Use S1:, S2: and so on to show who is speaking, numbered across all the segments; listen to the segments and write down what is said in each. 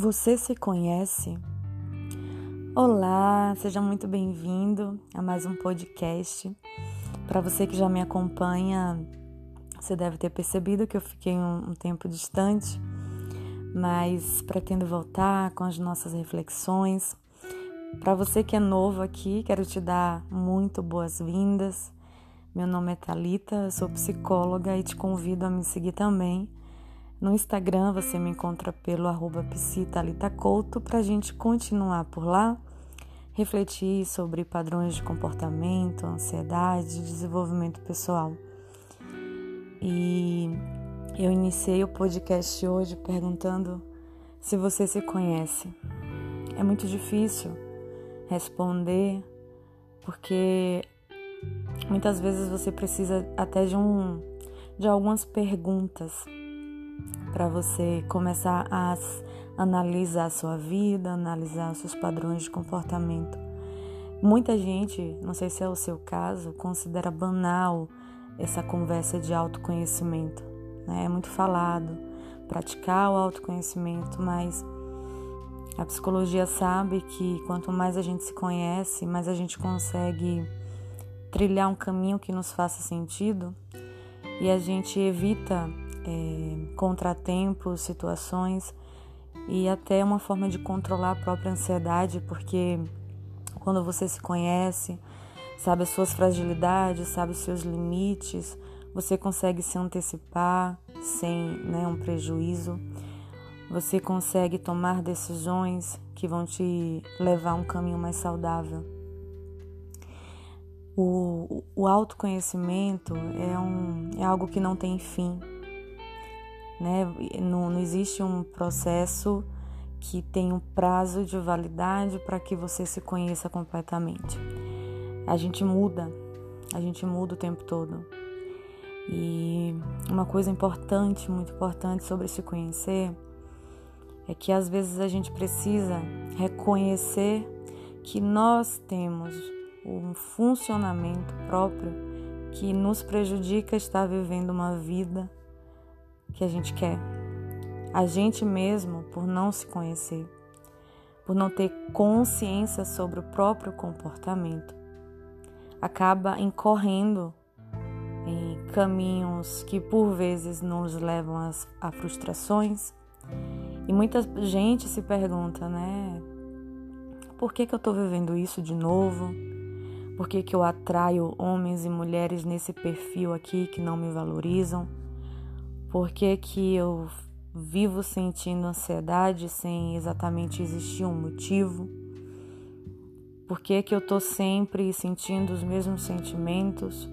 S1: Você se conhece? Olá, seja muito bem-vindo a mais um podcast. Para você que já me acompanha, você deve ter percebido que eu fiquei um, um tempo distante, mas pretendo voltar com as nossas reflexões. Para você que é novo aqui, quero te dar muito boas-vindas. Meu nome é Talita, sou psicóloga e te convido a me seguir também no Instagram você me encontra pelo arroba para a gente continuar por lá, refletir sobre padrões de comportamento, ansiedade, desenvolvimento pessoal. E eu iniciei o podcast hoje perguntando se você se conhece. É muito difícil responder porque muitas vezes você precisa até de um de algumas perguntas para você começar a analisar a sua vida, analisar os seus padrões de comportamento. Muita gente, não sei se é o seu caso, considera banal essa conversa de autoconhecimento. Né? É muito falado praticar o autoconhecimento, mas a psicologia sabe que quanto mais a gente se conhece, mais a gente consegue trilhar um caminho que nos faça sentido e a gente evita é, contratempos, situações e até uma forma de controlar a própria ansiedade, porque quando você se conhece, sabe as suas fragilidades, sabe os seus limites, você consegue se antecipar sem né, um prejuízo, você consegue tomar decisões que vão te levar a um caminho mais saudável. O, o autoconhecimento é, um, é algo que não tem fim né? Não, não existe um processo que tem um prazo de validade para que você se conheça completamente. A gente muda, a gente muda o tempo todo. E uma coisa importante, muito importante sobre se conhecer é que às vezes a gente precisa reconhecer que nós temos um funcionamento próprio que nos prejudica estar vivendo uma vida que a gente quer. A gente mesmo, por não se conhecer, por não ter consciência sobre o próprio comportamento, acaba incorrendo em caminhos que por vezes nos levam a, frustrações. E muita gente se pergunta, né? Por que, que eu estou vivendo isso de novo? Por que, que eu atraio homens e mulheres nesse perfil aqui que não me valorizam? Por que, que eu vivo sentindo ansiedade sem exatamente existir um motivo? Por que, que eu estou sempre sentindo os mesmos sentimentos?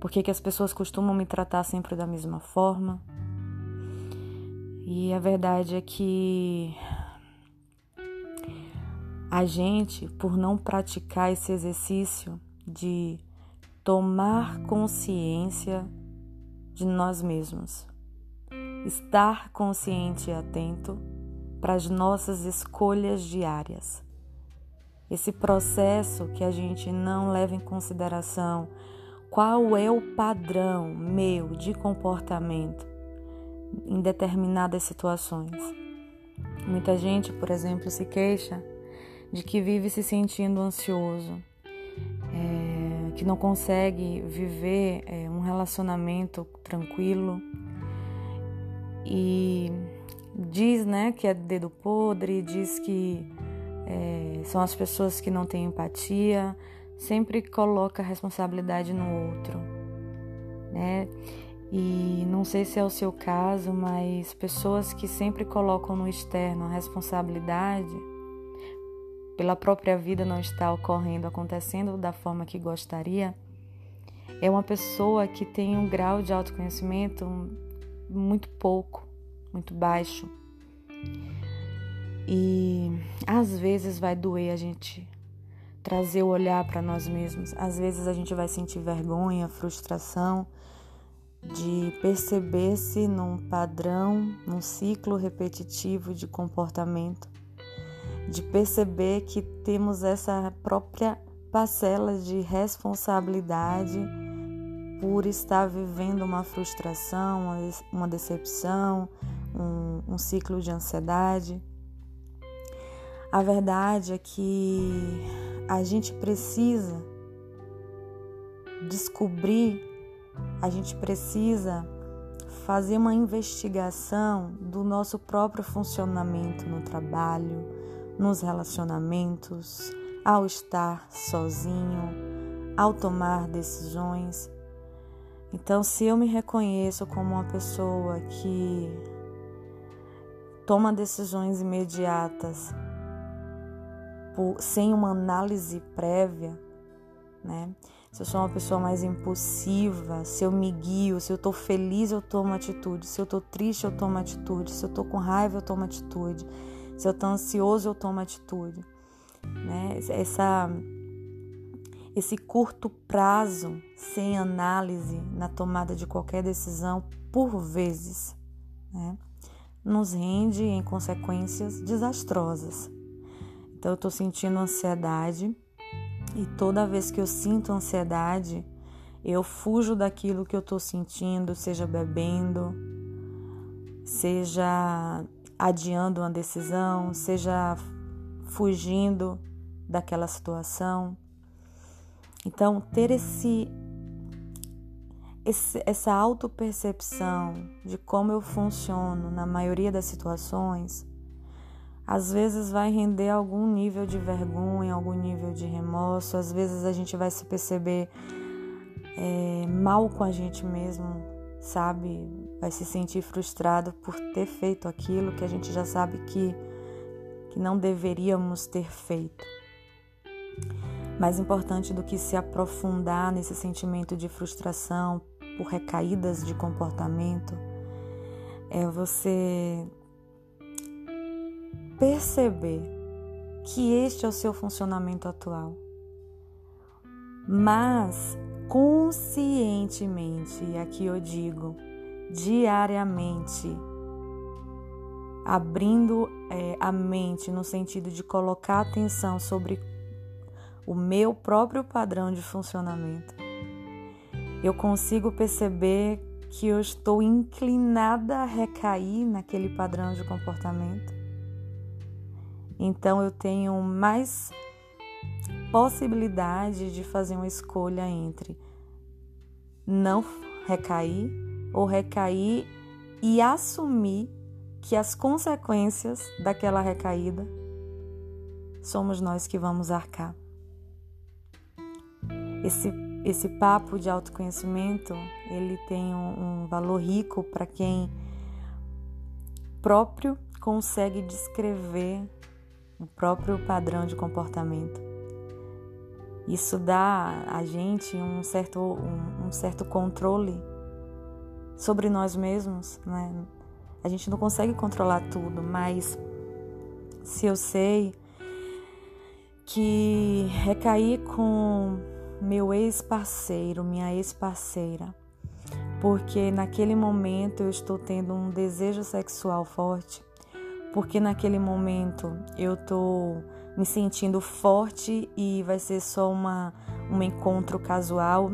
S1: Por que, que as pessoas costumam me tratar sempre da mesma forma? E a verdade é que a gente, por não praticar esse exercício de tomar consciência de nós mesmos. Estar consciente e atento para as nossas escolhas diárias. Esse processo que a gente não leva em consideração qual é o padrão meu de comportamento em determinadas situações. Muita gente, por exemplo, se queixa de que vive se sentindo ansioso, é, que não consegue viver é, relacionamento tranquilo e diz né, que é dedo podre, diz que é, são as pessoas que não têm empatia, sempre coloca a responsabilidade no outro, né? E não sei se é o seu caso, mas pessoas que sempre colocam no externo a responsabilidade pela própria vida não está ocorrendo, acontecendo da forma que gostaria, é uma pessoa que tem um grau de autoconhecimento muito pouco, muito baixo. E às vezes vai doer a gente trazer o olhar para nós mesmos. Às vezes a gente vai sentir vergonha, frustração de perceber-se num padrão, num ciclo repetitivo de comportamento de perceber que temos essa própria parcela de responsabilidade por estar vivendo uma frustração, uma decepção, um, um ciclo de ansiedade. A verdade é que a gente precisa descobrir, a gente precisa fazer uma investigação do nosso próprio funcionamento no trabalho, nos relacionamentos, ao estar sozinho, ao tomar decisões. Então, se eu me reconheço como uma pessoa que toma decisões imediatas por, sem uma análise prévia, né? Se eu sou uma pessoa mais impulsiva, se eu me guio, se eu tô feliz, eu tomo atitude, se eu tô triste, eu tomo atitude, se eu tô com raiva, eu tomo atitude, se eu tô ansioso, eu tomo atitude, né? Essa esse curto prazo sem análise na tomada de qualquer decisão, por vezes, né, nos rende em consequências desastrosas. Então eu estou sentindo ansiedade e toda vez que eu sinto ansiedade, eu fujo daquilo que eu estou sentindo, seja bebendo, seja adiando uma decisão, seja fugindo daquela situação. Então, ter esse, esse essa autopercepção de como eu funciono na maioria das situações às vezes vai render algum nível de vergonha, algum nível de remorso, às vezes a gente vai se perceber é, mal com a gente mesmo, sabe? Vai se sentir frustrado por ter feito aquilo que a gente já sabe que, que não deveríamos ter feito. Mais importante do que se aprofundar nesse sentimento de frustração por recaídas de comportamento é você perceber que este é o seu funcionamento atual, mas conscientemente, e aqui eu digo, diariamente, abrindo é, a mente no sentido de colocar atenção sobre o meu próprio padrão de funcionamento, eu consigo perceber que eu estou inclinada a recair naquele padrão de comportamento. Então eu tenho mais possibilidade de fazer uma escolha entre não recair ou recair e assumir que as consequências daquela recaída somos nós que vamos arcar. Esse, esse papo de autoconhecimento ele tem um, um valor rico para quem próprio consegue descrever o próprio padrão de comportamento. Isso dá a gente um certo, um, um certo controle sobre nós mesmos, né? A gente não consegue controlar tudo, mas se eu sei que recair com meu ex-parceiro, minha ex-parceira, porque naquele momento eu estou tendo um desejo sexual forte, porque naquele momento eu tô me sentindo forte e vai ser só uma, um encontro casual,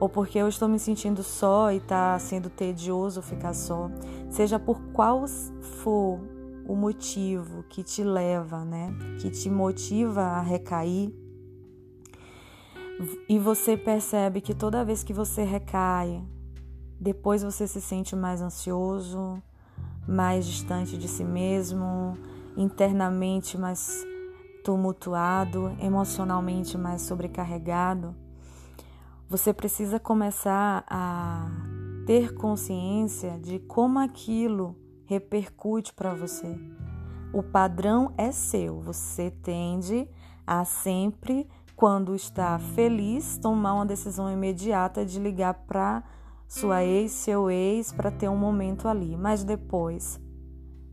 S1: ou porque eu estou me sentindo só e tá sendo tedioso ficar só, seja por qual for o motivo que te leva, né, que te motiva a recair, e você percebe que toda vez que você recai, depois você se sente mais ansioso, mais distante de si mesmo, internamente mais tumultuado, emocionalmente mais sobrecarregado, você precisa começar a ter consciência de como aquilo repercute para você. O padrão é seu, você tende a sempre, quando está feliz, tomar uma decisão imediata de ligar para sua ex, seu ex, para ter um momento ali. Mas depois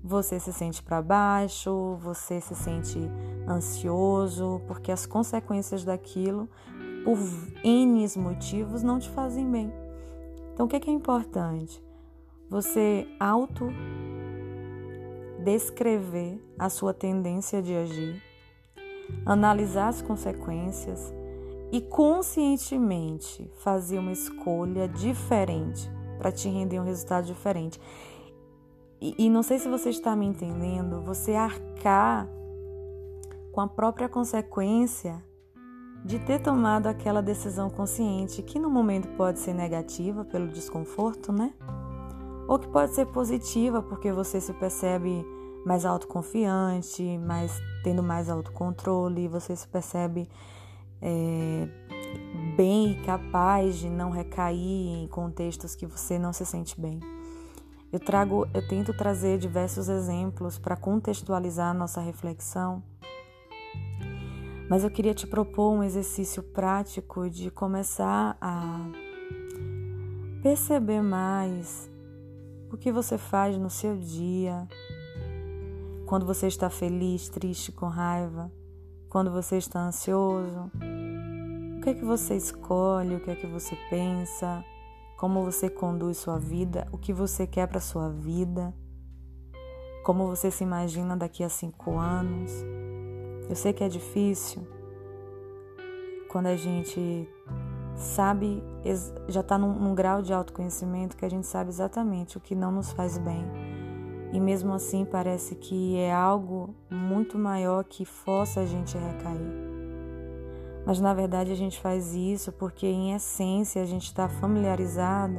S1: você se sente para baixo, você se sente ansioso, porque as consequências daquilo, por N motivos, não te fazem bem. Então, o que é, que é importante? Você auto descrever a sua tendência de agir, analisar as consequências e conscientemente fazer uma escolha diferente para te render um resultado diferente. E, e, não sei se você está me entendendo, você arcar com a própria consequência de ter tomado aquela decisão consciente, que no momento pode ser negativa pelo desconforto, né? Ou que pode ser positiva porque você se percebe mais autoconfiante, mais tendo mais autocontrole, você se percebe é, bem e capaz de não recair em contextos que você não se sente bem. Eu trago, eu tento trazer diversos exemplos para contextualizar nossa reflexão mas eu queria te propor um exercício prático de começar a perceber mais o que você faz no seu dia, quando você está feliz, triste, com raiva, quando você está ansioso. O que é que você escolhe, o que é que você pensa, como você conduz sua vida, o que você quer para sua vida, como você se imagina daqui a cinco anos. Eu sei que é difícil quando a gente sabe, já está num, num, grau de autoconhecimento que a gente sabe exatamente o que não nos faz bem. E mesmo assim parece que é algo muito maior que força a gente a recair. Mas na verdade a gente faz isso porque em essência a gente está familiarizado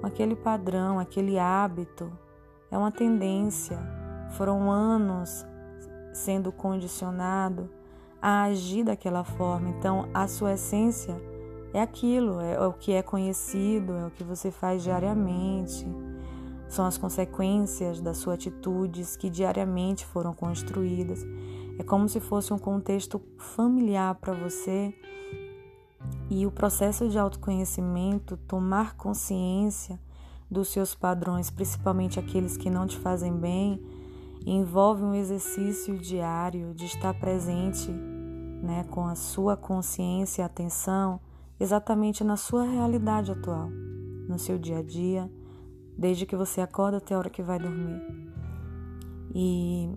S1: com aquele padrão, aquele hábito. É uma tendência. Foram anos sendo condicionado a agir daquela forma. Então, a sua essência é aquilo, é o que é conhecido, é o que você faz diariamente. São as consequências das suas atitudes que diariamente foram construídas. É como se fosse um contexto familiar para você. E o processo de autoconhecimento, tomar consciência dos seus padrões, principalmente aqueles que não te fazem bem, envolve um exercício diário de estar presente né, com a sua consciência e atenção exatamente na sua realidade atual, no seu dia a dia, desde que você acorda até a hora que vai dormir. E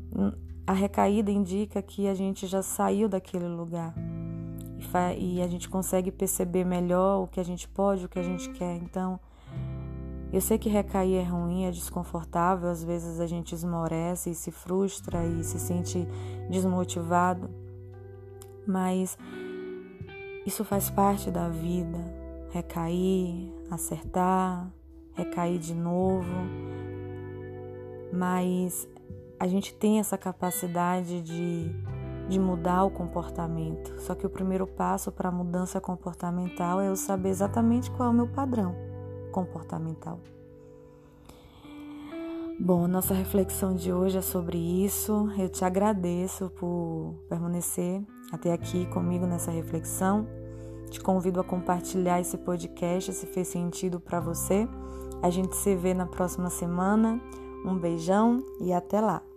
S1: a recaída indica que a gente já saiu daquele lugar e a gente consegue perceber melhor o que a gente pode, o que a gente quer. Então, eu sei que recair é ruim, é desconfortável, às vezes a gente esmorece e se frustra e se sente desmotivado, mas isso faz parte da vida. Recair, acertar, recair de novo, mas a gente tem essa capacidade de, de mudar o comportamento. Só que o primeiro passo para a mudança comportamental é eu saber exatamente qual é o meu padrão comportamental. Bom, nossa reflexão de hoje é sobre isso. Eu te agradeço por permanecer até aqui comigo nessa reflexão. Te convido a compartilhar esse podcast se fez sentido para você. A gente se vê na próxima semana. Um beijão e até lá!